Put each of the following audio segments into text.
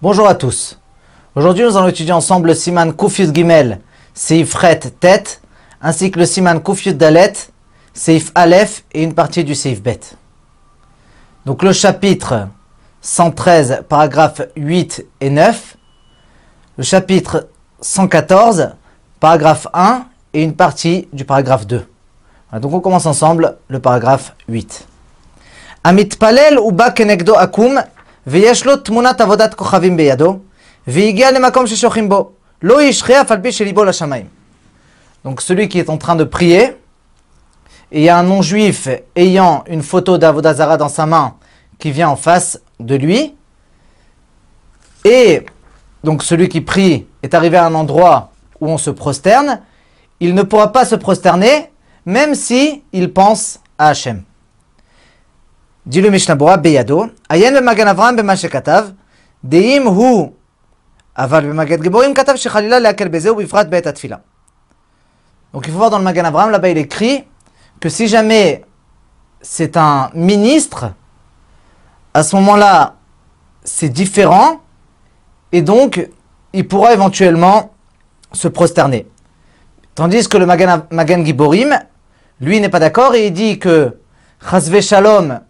Bonjour à tous. Aujourd'hui, nous allons étudier ensemble le Siman Kufyud Gimel, Seif Ret Tet, ainsi que le Siman Kufyud Dalet, Seif Aleph et une partie du Seif Bet. Donc le chapitre 113, paragraphes 8 et 9, le chapitre 114, paragraphe 1 et une partie du paragraphe 2. Voilà, donc on commence ensemble le paragraphe 8. Amit palel kenegdo akum ויש לו תמונת עבודת כוכבים בידו, והגיע למקום ששוכחים בו. לא ישחה אף על פי שליבו לשמיים. Donc celui qui est en train de prier, et il y a un non-juif ayant une photo d'Avodazara dans sa main qui vient en face de lui, et donc celui qui prie est arrivé à un endroit où on se prosterne, il ne pourra pas se prosterner même si il pense à Hachem. dit le Mishnah Beyado, Ayen hu. Donc il faut voir dans le Magan Avram, là-bas il écrit que si jamais c'est un ministre, à ce moment-là, c'est différent, et donc il pourra éventuellement se prosterner. Tandis que le Magan, Magan Giborim, lui n'est pas d'accord et il dit que Chazve Shalom,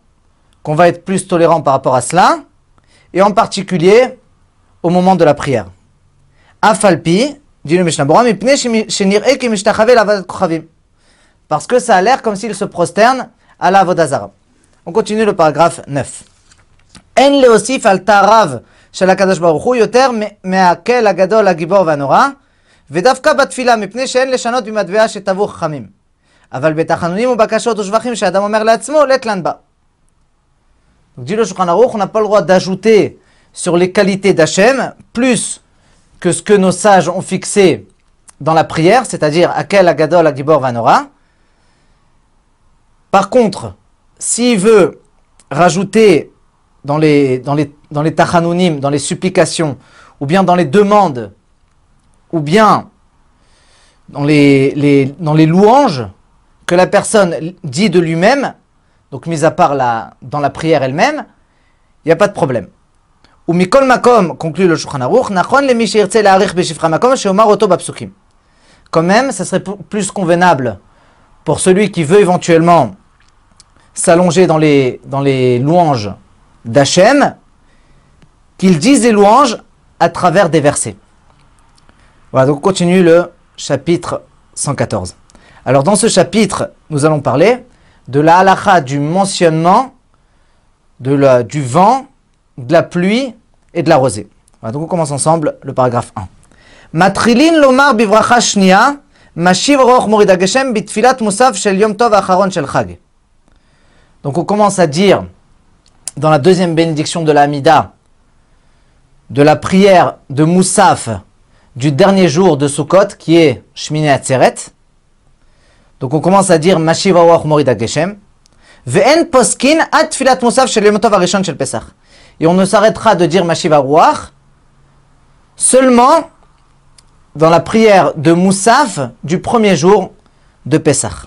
qu'on va être plus tolérant par rapport à cela, et en particulier au moment de la prière. Afalpi, dit le Mishnah Bora, parce que ça a l'air comme s'il se prosterne à la Vodazara. On continue le paragraphe 9. En leosif al tarav של הקדוש ברוך הוא יותר מהקל הגדול הגיבור והנורא ודווקא בתפילה מפני שאין לשנות במטבע שטבעו חכמים אבל בתחנונים ובקשות ושבחים שאדם אומר לעצמו לתלן בה donc, le on n'a pas le droit d'ajouter sur les qualités d'Hachem plus que ce que nos sages ont fixé dans la prière, c'est-à-dire Akel, Agadol, Agibor, Vanora. Par contre, s'il veut rajouter dans les, dans les, dans les dans les supplications, ou bien dans les demandes, ou bien dans les louanges que la personne dit de lui-même, donc mis à part la, dans la prière elle-même, il n'y a pas de problème. Ou mikol makom, conclut le Shulchan Aruch, nachon le mishirtse la'arich beshifra makom, sheomar oto bapsukim. Quand même, ça serait plus convenable pour celui qui veut éventuellement s'allonger dans les, dans les louanges d'Hachem, qu'il dise des louanges à travers des versets. Voilà, donc on continue le chapitre 114. Alors dans ce chapitre, nous allons parler de la halacha du mentionnement du vent, de la pluie et de la rosée. Donc on commence ensemble le paragraphe 1. Matrilin lomar bivracha shnia, mashiv roch morid hageshem bitfilat musaf yom tov acharon. Donc on commence à dire dans la deuxième bénédiction de la Hamida, de la prière de Moussaf du dernier jour de Sukkot, qui est Shmini Atzeret. Donc on commence à dire Mashiv Awach Morid Geshem. Ve'en poskin at filat Moussaf shel Arishon shel Pesach. Et on ne s'arrêtera de dire Mashiv Awach seulement dans la prière de Moussaf du premier jour de Pesach.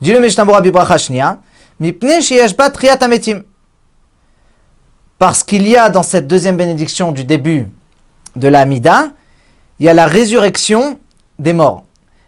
Dit le Mishnah Bora Mipne. Parce qu'il y a dans cette deuxième bénédiction du début de la Hamida, il y a la résurrection des morts.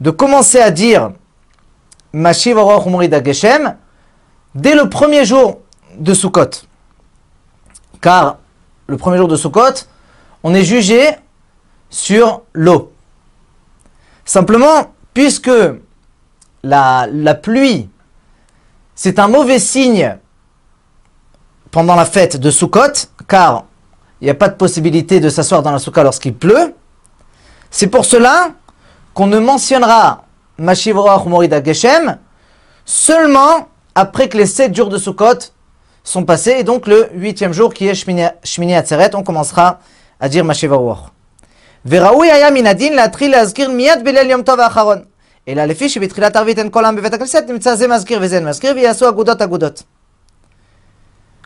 de commencer à dire Mashiv Geshem dès le premier jour de Sukkot. Car le premier jour de Sukkot, on est jugé sur l'eau. Simplement, puisque la, la pluie, c'est un mauvais signe pendant la fête de Sukkot, car il n'y a pas de possibilité de s'asseoir dans la soukha lorsqu'il pleut. C'est pour cela qu'on ne mentionnera Mashivrach Morida Geshem seulement après que les sept jours de Sukkot sont passés, et donc le huitième jour qui est Shmini Atzeret, on commencera à dire Mashiva Ruach. וראוי היה מן הדין להתחיל להזכיר מיד בליל יום טוב האחרון. אלא לפי שבתחילת ערבית אין כל העם בבית הכנסת, נמצא זה מזכיר וזה מזכיר, ויעשו אגודות אגודות.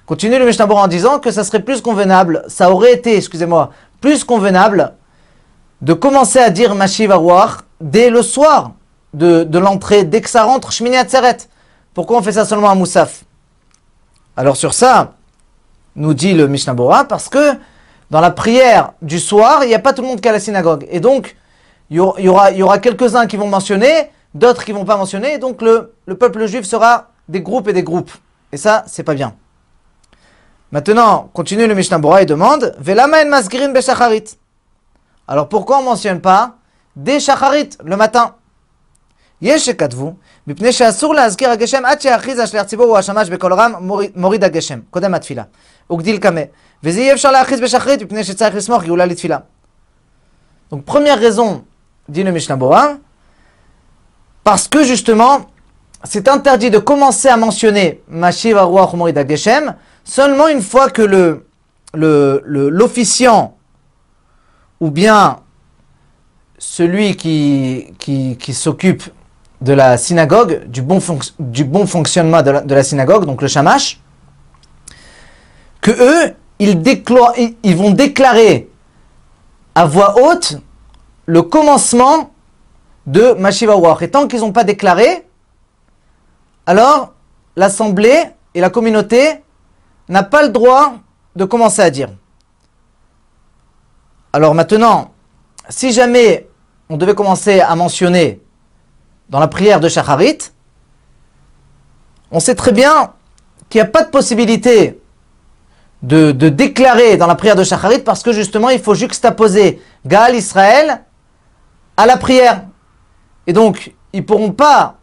Continue le Mishnah en disant que ça serait plus convenable, ça aurait été, excusez-moi, plus convenable de commencer à dire Mashiv dès le soir de, de l'entrée, dès que ça rentre, Shmini Atzeret. Pourquoi on fait ça seulement à Moussaf? Alors sur ça, nous dit le Mishnah Bora, parce que dans la prière du soir, il n'y a pas tout le monde qui est à la synagogue. Et donc, il y aura, y aura quelques-uns qui vont mentionner, d'autres qui vont pas mentionner, et donc le, le peuple juif sera des groupes et des groupes. Et ça, c'est pas bien. Maintenant, continue le Mishnah Bora et demande Velama masgirin beshacharit. Alors pourquoi on ne mentionne pas des shacharit le matin יש שכתבו, מפני שאסור להזכיר הגשם עד שיכריז השליח ציבור או השמש בקול רם מוריד הגשם, קודם התפילה. וגדיל קמא. וזה אי אפשר להכריז בשחרית, מפני שצריך לסמוך גאולה לתפילה. Donc première raison, dit le Mishnah Bora, parce que justement, c'est interdit de commencer à mentionner Mashiv Aruach Morid Geshem seulement une fois que le, le, le, l'officiant ou bien celui qui, qui, s'occupe de la synagogue, du bon, du bon fonctionnement de la, synagogue, donc le shamash, que eux, ils, vont déclarer à voix haute le commencement de Mashiva. Et tant qu'ils n'ont pas déclaré, alors l'assemblée et la communauté n'a pas le droit de commencer à dire. Alors maintenant, si jamais on devait commencer à mentionner dans la prière de Shacharit, on sait très bien qu'il n'y a pas de possibilité de, déclarer dans la prière de Shacharit parce que justement il faut juxtaposer Gaal Israël à la prière. Et donc, ils ne pourront pas,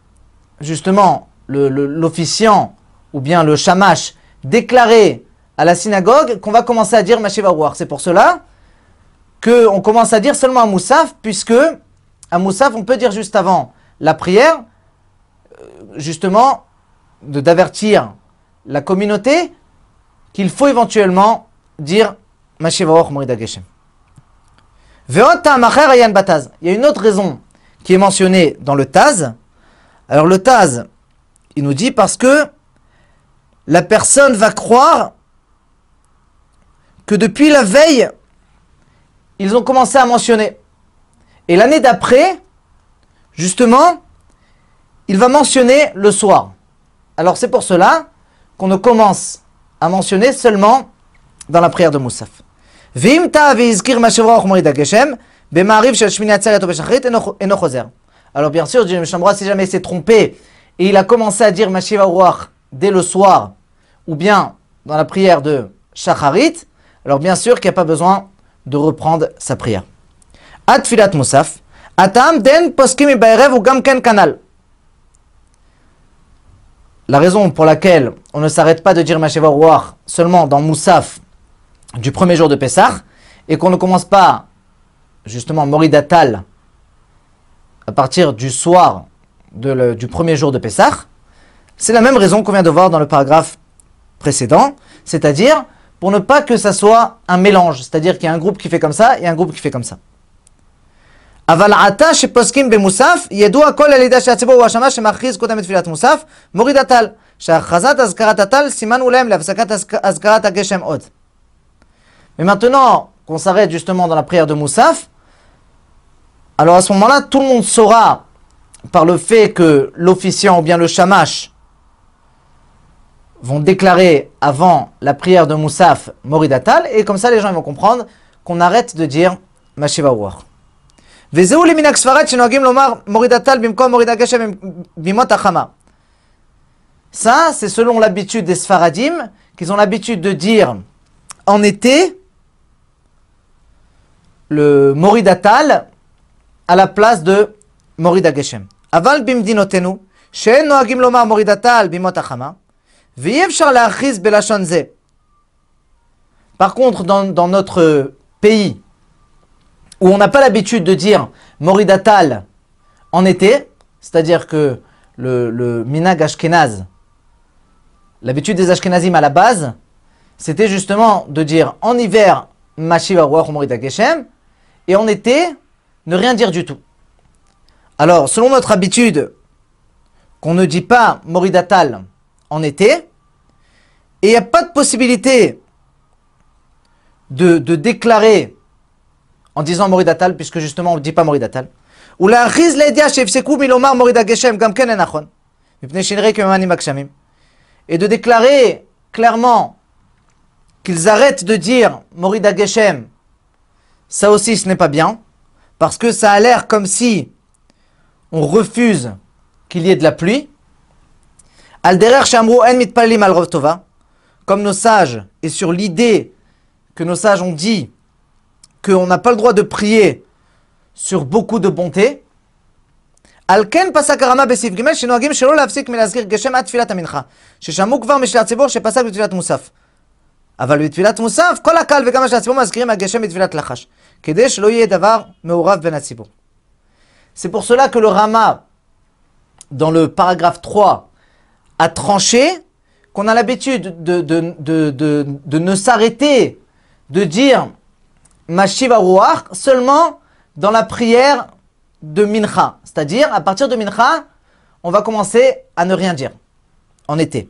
justement, l'officiant ou bien le shamash déclarer à la synagogue qu'on va commencer à dire Mashiva C'est pour cela qu'on commence à dire seulement à Moussaf, puisque à Moussaf, on peut dire juste avant la prière, euh, justement, d'avertir la communauté qu'il faut éventuellement dire. Il y a une autre raison qui est mentionnée dans le Taz. Alors le Taz, il nous dit parce que la personne va croire que depuis la veille, ils ont commencé à mentionner. Et l'année d'après, justement, il va mentionner le soir. Alors c'est pour cela qu'on ne commence à mentionner seulement dans la prière de Moussaf. Alors bien sûr, Jim Shambra, si jamais il trompé et il a commencé à dire Mashiva dès le soir, ou bien dans la prière de Shacharit, alors bien sûr qu'il n'y a pas besoin de reprendre sa prière. Atfilat Moussaf, Atam den poskim ou gamken kanal. La raison pour laquelle on ne s'arrête pas de dire Mashiva seulement dans Moussaf du premier jour de Pessah, et qu'on ne commence pas justement Moridatal à partir du soir du premier jour de Pessah, c'est la même raison qu'on vient de voir dans le paragraphe précédent, c'est-à-dire pour ne pas que ça soit un mélange, c'est-à-dire qu'il y a un groupe qui fait comme ça et un groupe qui fait comme ça. Mais maintenant qu'on s'arrête justement dans la prière de Moussaf, alors à ce moment-là, tout le monde saura, par le fait que l'officiant ou bien le shamash vont déclarer avant la prière de Moussaf Moridatal, et comme ça les gens vont comprendre qu'on arrête de dire Mashiva War. Ça, c'est selon l'habitude des Sfaradim, qu'ils ont l'habitude de dire en été, le Moridatal à la place de Morida Geshem. Aval bimdinotenu, achama, ve'yevshar la'achiz belashon ze. Par contre, dans, notre pays, où on n'a pas l'habitude de dire Moridatal en été, c'est-à-dire que le, minag ashkenaz, l'habitude des ashkenazim à la base, c'était justement de dire en hiver Mashiva Morida et en été, ne rien dire du tout. Alors, selon notre habitude, qu'on ne dit pas Moridatal en été, et il n'y a pas de possibilité de, déclarer en disant Moridatal, puisque justement on ne dit pas Moridatal. Ou la riz l'edia shefseku milomar Morida Geshem gam ken enachon. Et de déclarer clairement qu'ils arrêtent de dire Morida Geshem, ça aussi ce n'est pas bien, parce que ça a l'air comme si on refuse qu'il y ait de la pluie. Alderer shamru en mitpalim al tova, comme nos sages, et sur l'idée que nos sages ont dit qu'on n'a pas le droit de prier sur beaucoup de bonté. Alken pasak arama בסעיף ג' שנוהגים שלא להפסיק מלהזכיר גשם עד תפילת המנחה ששמעו כבר משל הציבור שפסק בתפילת מוסף אבל בתפילת מוסף כל הקהל וגם משל הציבור מזכירים הגשם בתפילת לחש כדי שלא יהיה דבר מעורב בין הציבור. C'est pour cela que le Rama, dans le paragraphe 3, a tranché qu'on a l'habitude de, ne s'arrêter de dire Mashiva Ruach seulement dans la prière de Mincha. C'est-à-dire, à partir de Mincha, on va commencer à ne rien dire en été.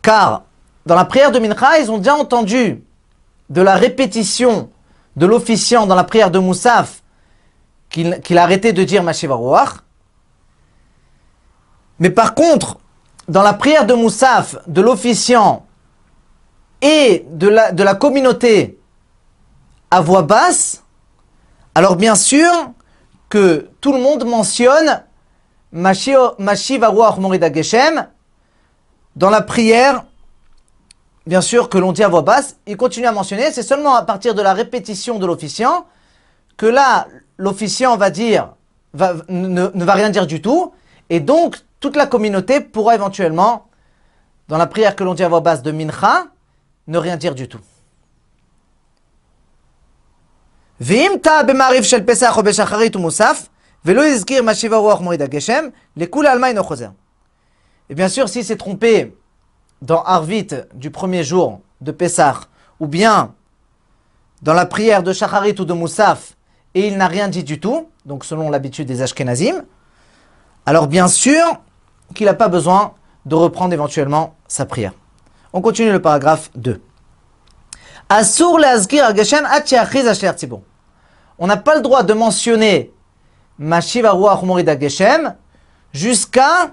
Car dans la prière de Mincha, ils ont déjà entendu de la répétition de l'officiant dans la prière de Moussaf qu'il a arrêté de dire Mashiva Ruach. Mais par contre, dans la prière de Moussaf, de l'officiant et de la, de la communauté à voix basse, alors bien sûr que tout le monde mentionne Mashiva Ruach Morida Geshem dans la prière, bien sûr que l'on dit à voix basse, il continue à mentionner, c'est seulement à partir de la répétition de l'officiant que là, l'officiant va dire, ne, ne va rien dire du tout, et donc toute la communauté pourra éventuellement, dans la prière que l'on dit à voix basse de Mincha, ne rien dire du tout. Et bien sûr, s'il s'est trompé dans Arvit du premier jour de Pessah, ou bien dans la prière de Shacharit ou de Moussaf, et il n'a rien dit du tout, donc selon l'habitude des Ashkenazim, alors bien sûr qu'il n'a pas besoin de reprendre éventuellement sa prière. On continue le paragraphe 2. Asur Geshem On n'a pas le droit de mentionner Mashiva Ruach Morida Geshem jusqu'à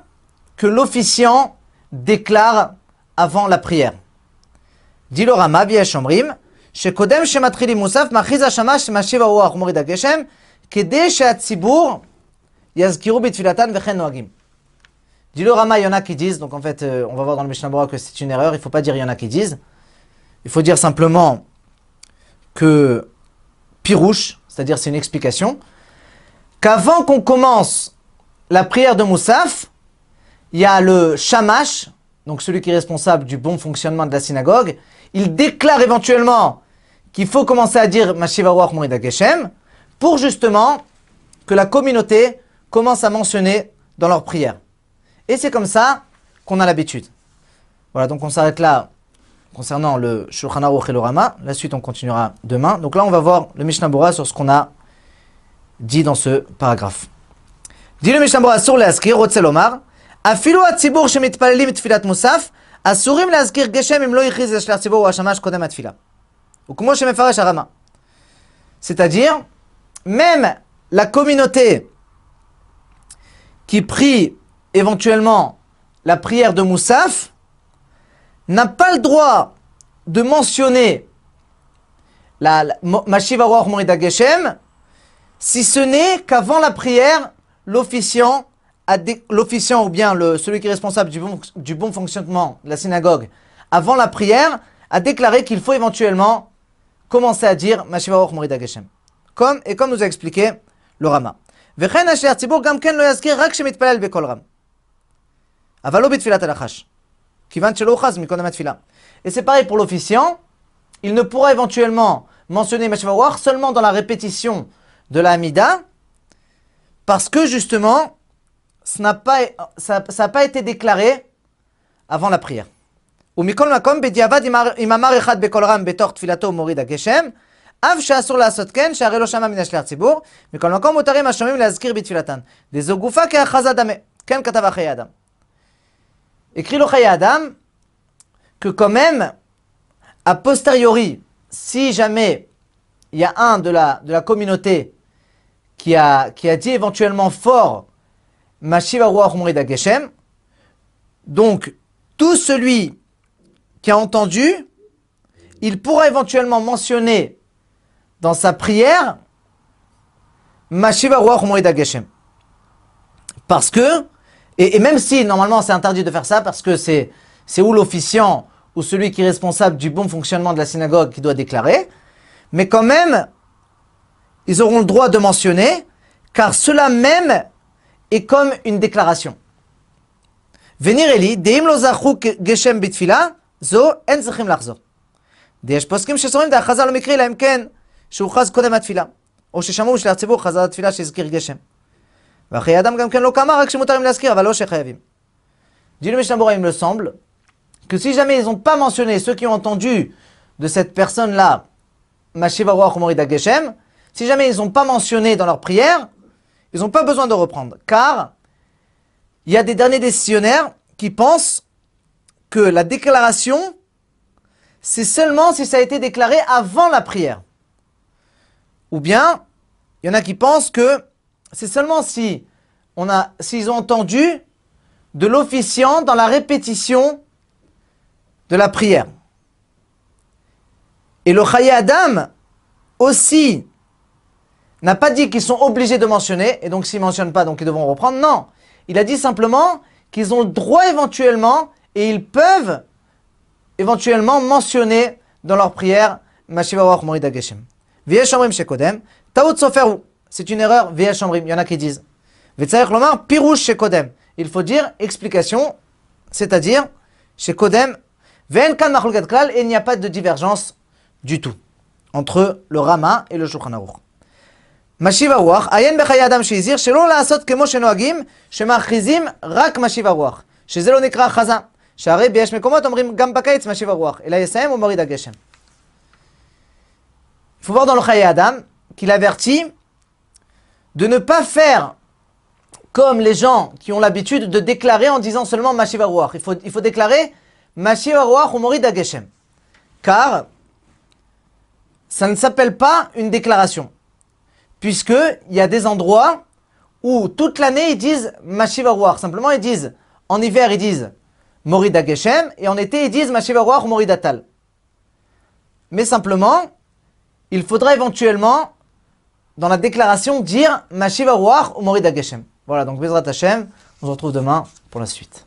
que l'officiant déclare avant la prière. Dit le Rama, Omrim, שקודם שמתחילים מוסף, מכריז השמש משיב הרוח ומוריד הגשם, כדי שהציבור יזכירו בתפילתן וכן נוהגים. Dit le Rama, il y en a qui disent, donc en fait, euh, on va voir dans le Mishnah Bora que c'est une erreur, il ne faut pas dire il y en a qui disent. Il faut dire simplement que Pirouche, c'est-à-dire c'est une explication, qu'avant qu'on commence la prière de Moussaf, il y a le Shamash, donc celui qui est responsable du bon fonctionnement de la synagogue, il déclare éventuellement qu'il faut commencer à dire Mashiva Ruach Geshem pour justement que la communauté commence à mentionner dans leur prière. Et c'est comme ça qu'on a l'habitude. Voilà, donc on s'arrête là concernant le Shulchan Aruch et le Rama. La suite, on continuera demain. Donc là, on va voir le Mishnah Bora sur ce qu'on a dit dans ce paragraphe. Dit le Mishnah Bora sur l'askir, Rotzelomar, אפילו הציבור שמתפללים תפילת מוסף, אסורים להזכיר גשם אם לא הכריז לשליח ציבור או השמש קודם התפילה. וכמו שמפרש הרמה. C'est-à-dire, même la communauté qui prie éventuellement la prière de Moussaf n'a pas le droit de mentionner la, Mashiva Morida Geshem si ce n'est qu'avant la prière, l'officiant, ou bien celui qui est responsable du bon, du bon fonctionnement de la synagogue, avant la prière, a déclaré qu'il faut éventuellement commencer à dire Mashiva Morida Geshem. Comme, et comme nous a expliqué le Rama. Et c'est pareil pour l'officiant. Il ne pourra éventuellement mentionner Meshavawar seulement dans la répétition de la Hamida, parce que justement, ça n'a pas, été déclaré avant la prière. Ou Mikol Makom, Bediavad, Imamar Echad Bekolram, Betor Tfilato, Morida Geshem, Av Shasur La Sotken, Sharelo Shama Minash Lertibur, Mikol Makom, Mutarim, Ashomim, Lazkir Bitfilatan, Des Ogufa, Ke Achazadame, Ken Katavachayadam. Écrit le Adam que quand même, a posteriori, si jamais il y a un de la, de la communauté qui a, dit éventuellement fort Mashiva Ruach Geshem, donc tout celui qui a entendu, il pourra éventuellement mentionner dans sa prière Mashiva Ruach Geshem. Parce que et, même si normalement c'est interdit de faire ça parce que c'est c'est ou l'officiant ou celui qui est responsable du bon fonctionnement de la synagogue qui doit déclarer, mais quand même ils auront le droit de mentionner car cela même est comme une déclaration. Venir Eli, deim lo geshem bitfila, zo en zechim lachzor. ויש פוסקים שסורים דהכרזה לא מקרי, אלא אם כן שהוכרז קודם התפילה. או ששמעו שליח ציבור חזר התפילה שהזכיר גשם. ואחרי אדם גם כן לא כמה, רק שמותרים להזכיר, אבל לא שחייבים. Dit le Mishnah il me semble que si jamais ils n'ont pas mentionné ceux qui ont entendu de cette personne-là, Mashiva Ruach Morida Geshem, si jamais ils n'ont pas mentionné dans leur prière, ils n'ont pas besoin de reprendre. Car il y a des derniers décisionnaires qui pensent que la déclaration, c'est seulement si ça a été déclaré avant la prière. Ou bien, il y en a qui pensent que c'est seulement si on a, s'ils ont entendu de l'officiant dans la répétition de la prière. Et le Chaye Adam aussi n'a pas dit qu'ils sont obligés de mentionner, et donc s'ils ne mentionnent pas, donc ils devront reprendre. Non, il a dit simplement qu'ils ont le droit éventuellement, et ils peuvent éventuellement mentionner dans leur prière Mashiva Geshem. Shekodem C'est une erreur, via Shambrim, il y en a qui disent. Lomar, Pirouche chez Kodem. Il faut dire explication, c'est-à-dire chez Kodem, Venkan Klal, et il n'y a pas de divergence du tout entre le Rama et le Shulchan Aruch. משיב הרוח, עיין בחיי אדם שהזהיר שלא לעשות כמו שנוהגים, שמכריזים רק משיב הרוח, שזה לא נקרא הכרזה, שהרי ביש מקומות אומרים גם בקיץ משיב הרוח, אלא יסיים ומוריד הגשם. Il faut voir dans le חיי אדם qu'il avertit de ne pas faire comme les gens qui ont l'habitude de déclarer en disant seulement Mashiva. Il faut, il faut déclarer Mashiva ou Morid Ageshem. Car ça ne s'appelle pas une déclaration. Puisque il y a des endroits où toute l'année ils disent Mashiva. Simplement ils disent, en hiver ils disent Morid Ageshem et en été ils disent Mashiva ou Morid Atal. Mais simplement, il faudra éventuellement dans la déclaration dire Mashiva Ruach ou Morida. Voilà, donc Bezrat Hashem, on se retrouve demain pour la suite.